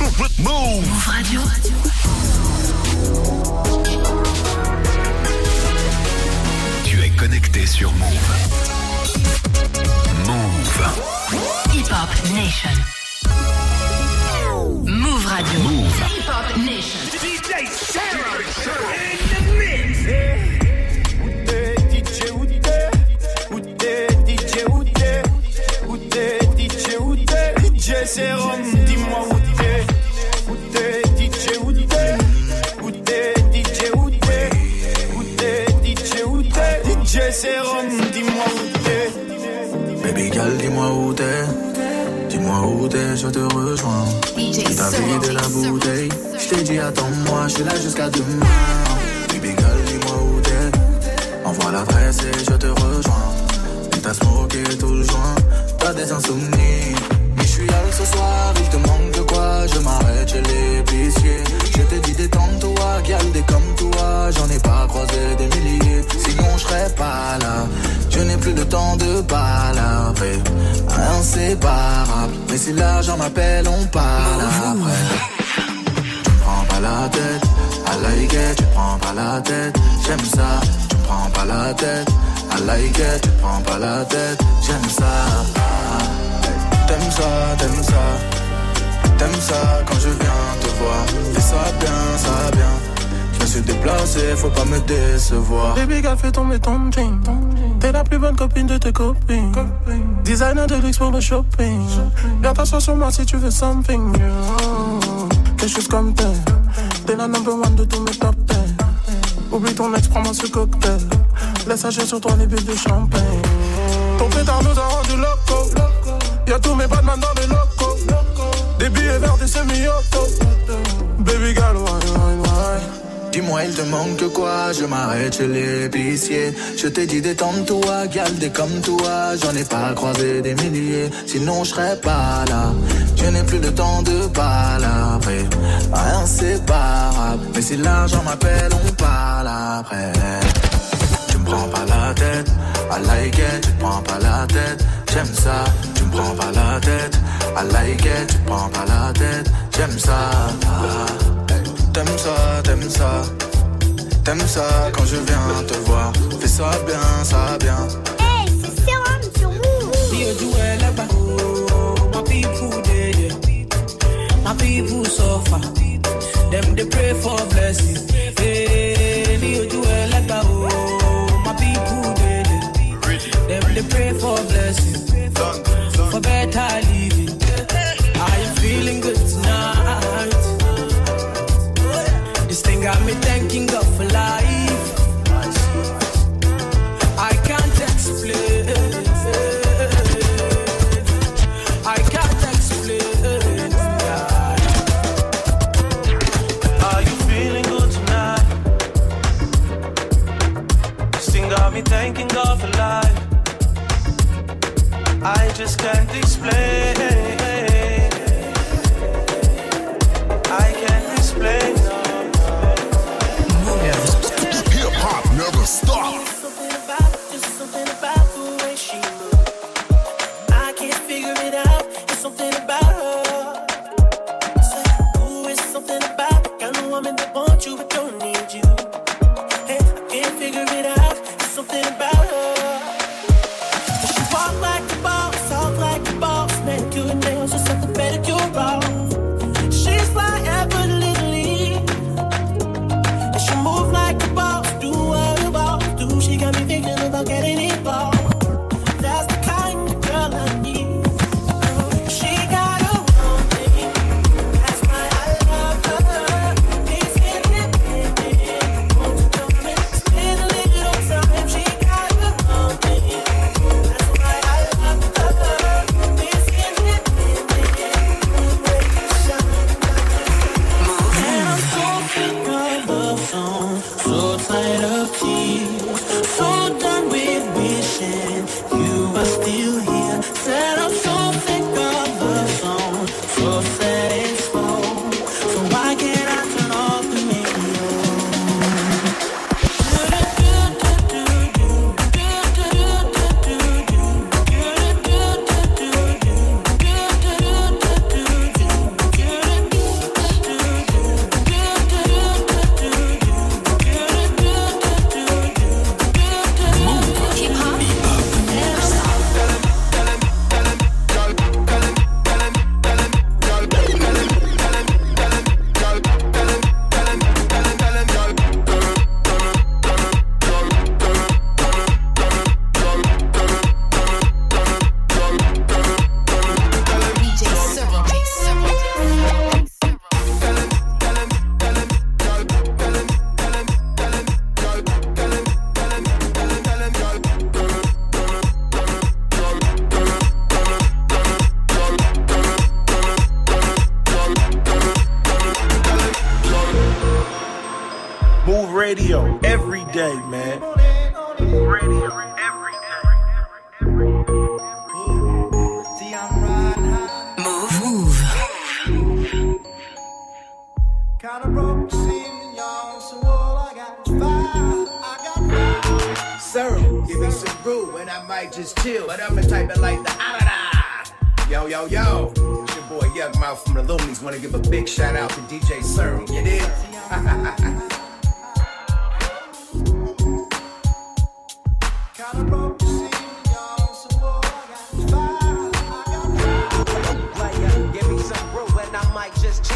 Move Radio. Tu es connecté sur Move. Move. Hip Hop Nation. Move Radio. Move. Hip Hop Nation. DJ Sarah in the mix. Je te rejoins. DJ T'as vidé la bouteille. Je t'ai dit attends-moi, je suis là jusqu'à demain. Baby girl, dis-moi où t'es. Envoie l'adresse et je te rejoins. Et t'as smoké tout le joint. T'as des insomnies. Mais je suis hal ce soir, il te manque. Je m'arrête chez l'épicier. Je t'ai dit détends-toi, gal des comme toi. J'en ai pas croisé des milliers. Sinon je serais pas là. Je n'ai plus le temps de palabrer. Inséparable. Mais si l'argent m'appelle, on parle après. Tu prends pas la tête, like it, tu prends pas la tête, j'aime ça, tu prends pas la tête, like it, tu prends pas la tête, j'aime ça. T'aimes ça, t'aimes ça, t'aimes ça quand je viens te voir, fais ça bien, ça bien. Je me suis déplacé, faut pas me décevoir. Baby girl, fais tomber ton jean. T'es la plus bonne copine de tes copines. Designer de luxe pour le shopping. Viens t'asseoir sur moi si tu veux something. Quelque chose comme t'es. T'es la number one de tous mes top 10. Oublie ton ex, prends-moi ce cocktail. Laisse agir sur toi les bulles de champagne. Ton pétard nous a rendu loco. Y'a tous mes badman dans les locaux. Des billets verts, des semi-auto. Baby girl, why, why, why? Dis-moi, il te manque quoi? Je m'arrête chez l'épicier. Je t'ai dit détends-toi, galdé comme toi. J'en ai pas croisé des milliers, sinon je serais pas là. Je n'ai plus le temps de palabrer. Inséparable. Mais si l'argent m'appelle, on parle après. Tu me prends pas la tête, I like it, tu prends pas la tête, j'aime ça, me prends pas la tête, I like it, tu prends pas la tête, j'aime ça. T'aimes ça, t'aimes ça, t'aimes ça quand je viens te voir, fais ça bien, ça bien. Hey, c'est Serum sur Move. My people they there. My people suffer. Them they pray for blessing. Hey, woman that wants you radio every day, man. Radio every Move. Move. Kinda broke, seeing y'all, so all I got is. Serum, give me some brew and I might just chill. But I'm the type that like the ah. Yo, yo, yo. It's your boy Young Mouth from the Loonies. Wanna give a big shout out to DJ Serum. You dig?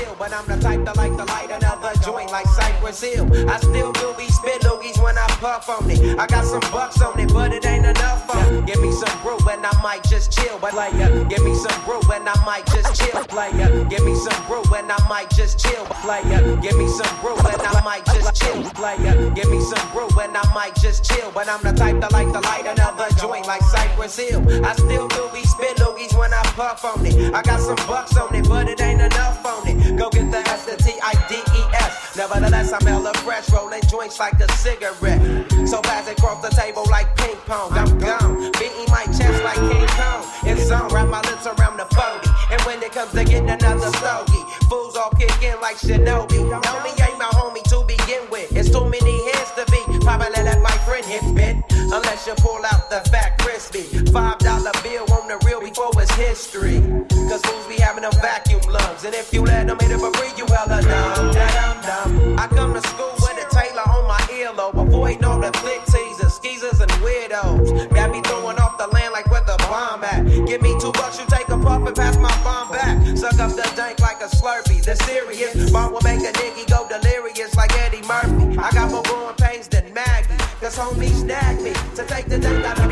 Chill. But I'm the type that like to light another joint like Cypress Hill. I still do be spit loogies when I puff on it. I got some bucks on it, but it ain't enough on it. Give me some brew and I might just chill. But player, give me some brew and I might just chill. Player, give me some brew and I might just chill. Player, give me some brew and I might just chill. Player, give me some brew and I might just chill. But I'm the type that like to light another joint like Cypress Hill. I still do be spit loogies when I puff on it. I got some bucks on it, but it ain't enough on it. Go get the S T I D E S. Nevertheless, I'm hella fresh, rolling joints like a cigarette. So fast across the table like ping pong. I'm gone, beating my chest like King Kong. It's on, wrap my lips around the 40. And when it comes to getting another stogie, fools all kick in like Shinobi. Homie ain't my homie to begin with. It's too many hands to be. Probably let my friend hit bit. Unless you pull out the fat crispy. Five dollar bill history. Cause fools be having them vacuum lungs. And if you let them hit it for free, you hella dumb. Dumb, dumb. I come to school with a Taylor on my earlobe. Avoiding all the flick teasers, skeezers, and weirdos. Got me throwing off the land like where the bomb at. Give me two bucks, you take a puff and pass my bomb back. Suck up the dank like a slurpee. The serious bomb will make a nigga go delirious like Eddie Murphy. I got more growing pains than Maggie. Cause homies snag me to take the dank out of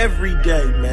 every day, man.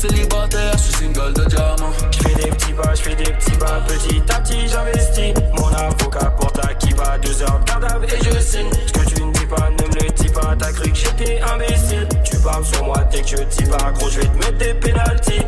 Célibataire, je suis single de diamant. Je fais des petits pas, je fais des petits pas. Petit à petit, j'investis. Mon avocat pour ta qui va. Deux heures de garde et je signe. Ce que tu ne dis pas, ne me le dis pas. T'as cru que j'étais imbécile. Tu parles sur moi dès que je dis pas. Gros, je vais te mettre des pénalties.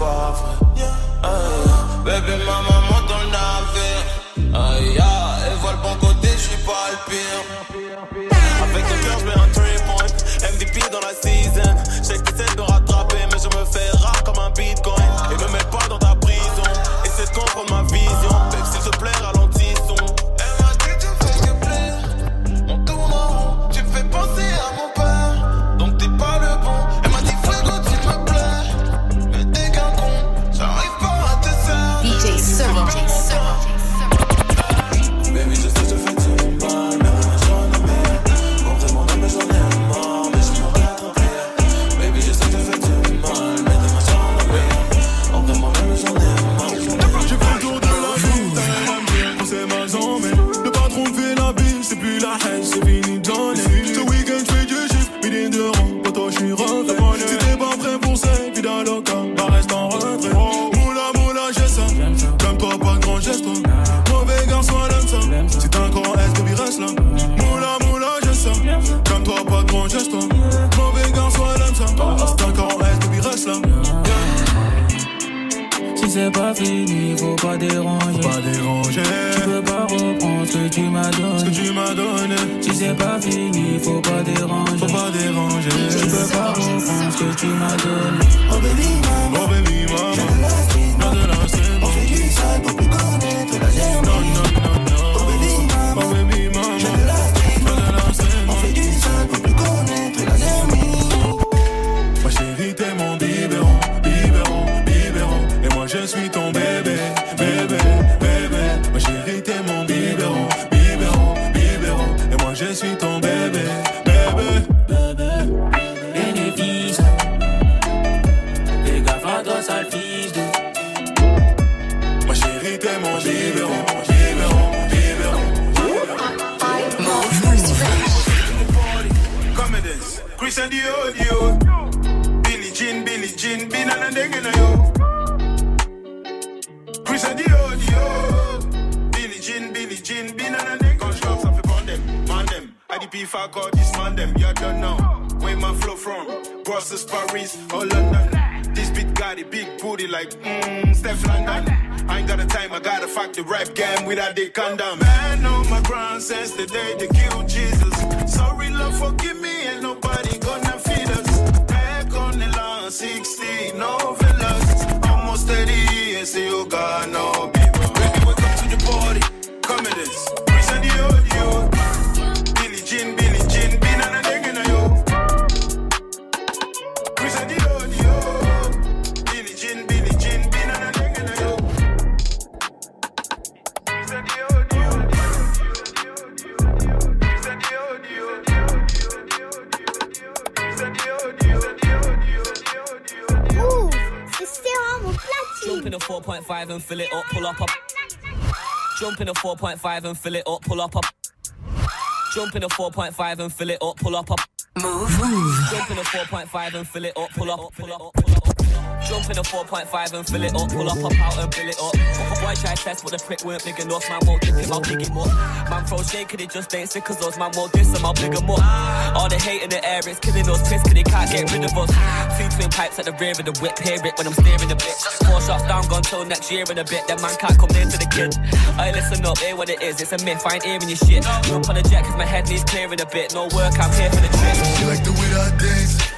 Yeah. Uh, baby mama. que tu m'as donné. Oh baby, maman. Only I got this man, them, you don't know. Where my flow from? Brussels, Paris, or London. This big guy, the big booty, like, mmm, Steph London. I ain't got the time, I gotta fuck the rap game without the condom. Man on my ground since the day they killed Jesus. Sorry, love forgive me, and nobody gonna feed us. Back on the line, 60, novellas. Almost 30 years, you got no people. Baby, welcome to the party. Come in. 4.5 and fill it up, pull up up. Jump in a 4.5 and fill it up, pull up up. Jump in a 4.5 and fill it up, pull up up. Move. Jump in a 4.5 and fill it up, pull up, pull up, pull up. Jump in a 4.5 and fill it up, pull up, up out and fill it up. Boy try test, but the prick weren't big enough. Man won't dip him, I'll pick him up. Man throw shade, cause it just ain't sick, cause those man won't diss him, I'll pick him up. All the hate in the air, it's killing us piss, cause they can't get rid of us. Two twin pipes at the rear of the whip, hear it when I'm steering the bitch. Four shots down, gone till next year in a bit, that man can't come near to the kid. I listen up, hear what it is, it's a myth, I ain't hearing your shit. Jump on the jet, cause my head needs clearing a bit. No work, I'm here for the trip. She like the way that I dance.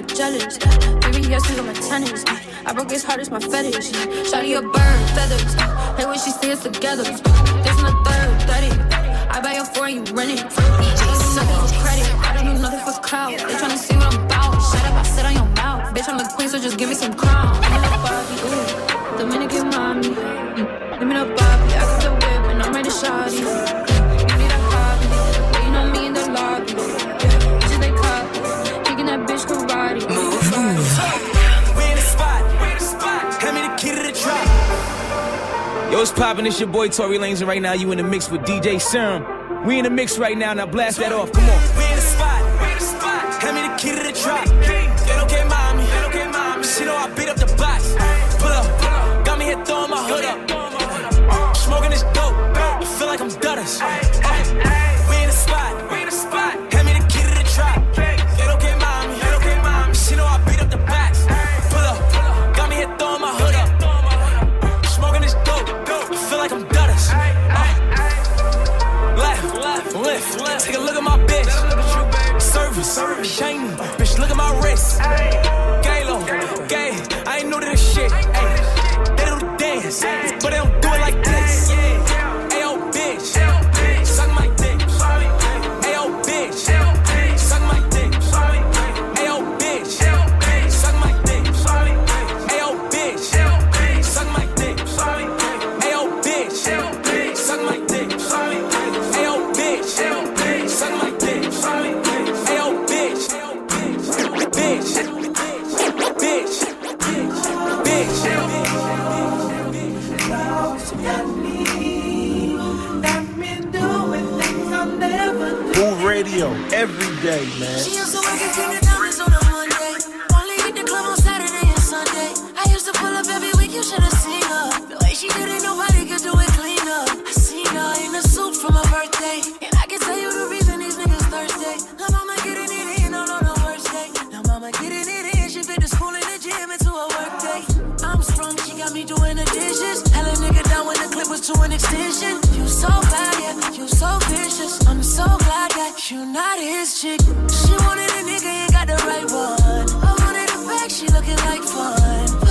My jealous. Baby, yes, on my tennis. I broke his heart, it's my fetish. Shawty a bird, feathers. Hey, when she us together. This in the third, 30. I buy your four and you rent it. Suck your credit. I don't do nothing for clout. They tryna see what I'm about. Shut up, I sit on your mouth. Bitch, I'm the queen, so just give me some crown. I'm a Barbie, ooh. Dominican mommy. Mm. Give me the Bobby. I got the whip and I'm ready to shawty. What's poppin'? It's your boy Tory Lanez, and right now you in the mix with DJ Serum. We in the mix right now. Now blast that off. Come on. We in the spot. Hand me the key to the trap. Not his chick. She wanted a nigga, ain't got the right one. I wanted a back, she looking like fun.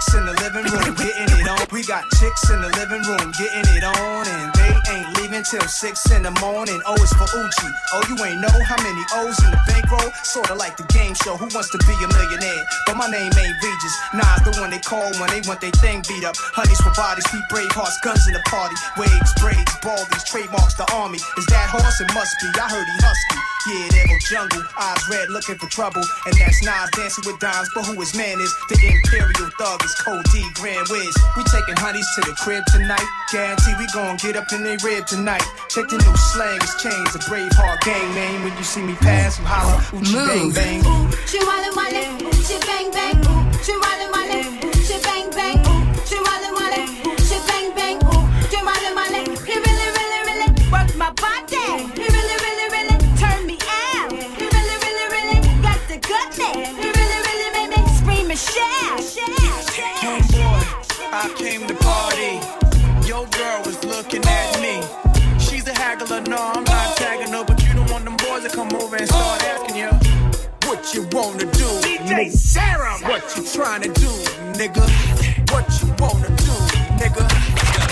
Chicks in the living room getting it on. We got chicks in the living room getting it on, and they ain't leaving till six in the morning. Oh, o is for Uchi. Oh, you ain't know how many O's in the bankroll? Sorta like the game show. Who wants to be a millionaire? But my name ain't Regis. Nas the one they call when they want their thing beat up. Honeys for bodies, keep brave hearts, guns in the party. Waves, braids, baldies, trademarks the army. Is that horse? It must be. I heard he husky. Yeah, there go jungle. Eyes red, looking for trouble. And that's Nas dancing with dimes. But who his man is? The Imperial Thug is Code D, Grand Wiz. We taking honeys to the crib tonight. Guarantee we gon' get up in they rib tonight. Check the new slang, it's changed. a brave heart gang name. When you see me pass, you holler, Uchi bang bang. She wallin' wallin', she bang bang. ooh, She wallin' wallin', Sarah, what you trying to do, nigga? What you wanna do, nigga?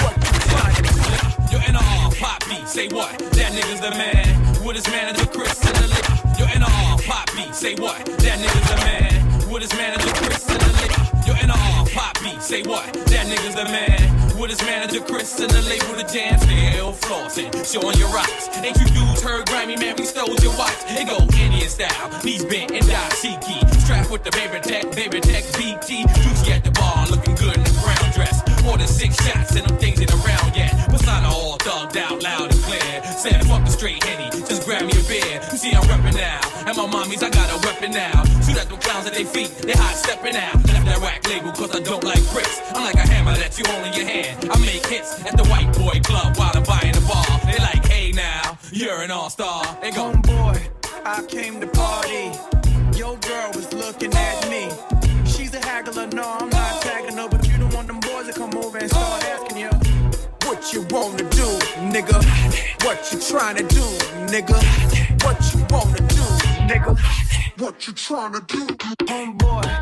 What you trying to do? You're in a R, pop beat, say what? That nigga's the man. With his manager Chris in the lick. You're in a R, pop beat, say what? That nigga's the man. With his manager Chris in the lick. You're in a R, pop beat, say what? That nigga's the man. With his manager Chris and the label the jam still flossing, showing your rocks. Ain't you dudes heard grimy man? We stole your watch. It go Indian style, knees bent and dashiki. Strapped with the baby tech, baby tech BT. Juicy at the bar, looking good in the brown dress. More than six shots and them things ain't around yet. Persona all thugged out loud and clear. Said fuck the straight henny, now, and my mommies I got a weapon now. Shoot at them clowns at their feet, they hot stepping out. Left that whack label cause I don't like bricks. I'm like a hammer that you hold in your hand. I make hits at the white boy club while I'm buying the ball. They like, hey now, you're an all star. They go, Homeboy, I came to party. Your girl was looking at me. She's a haggler, no, I'm not tagging her, but you don't want them boys to come over and start asking you what you wanna do, nigga. What you trying to do, nigga. What you wanna nigga. What you trying to do, homeboy.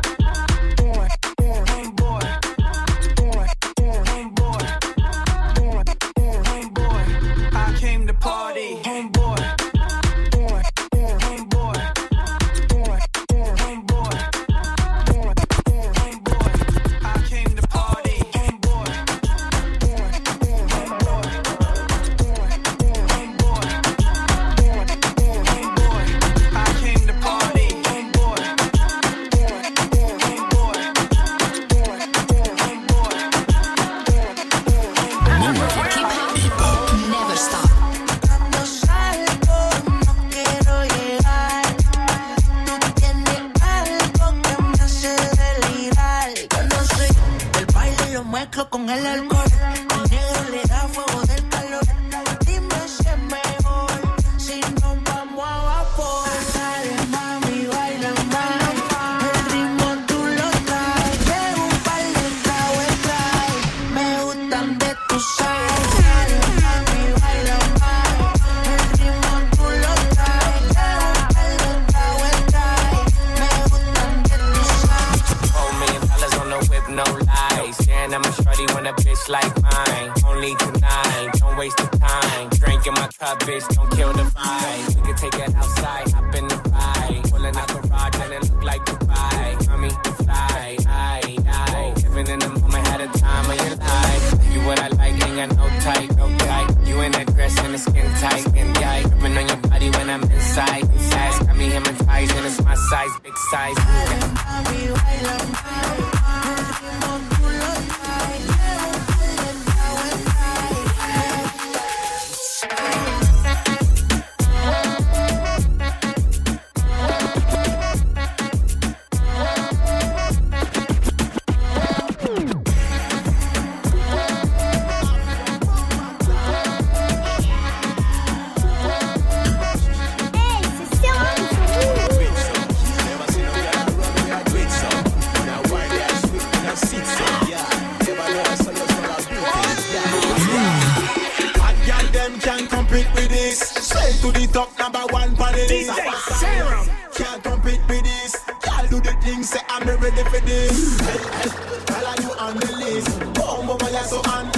I'm ready for this. Of you on the list. Mama, you're so on.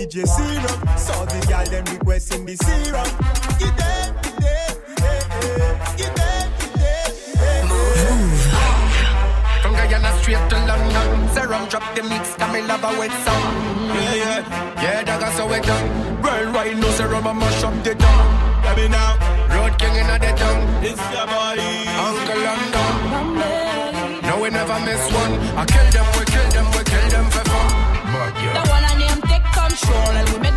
DJ Serum, saw the girl them requesting me serum. Get them, get them, get them, get them, get them. From Guyana straight to London. Serum drop the mix, come me love a wet song. Yeah, yeah, yeah, dog so wet down. Worldwide no serum, I mash up the town. Let me now. Road king in the tongue. It's your body. Uncle London. No, we never miss one. I kill them, we kill them, we kill them for fun. But yeah soul and we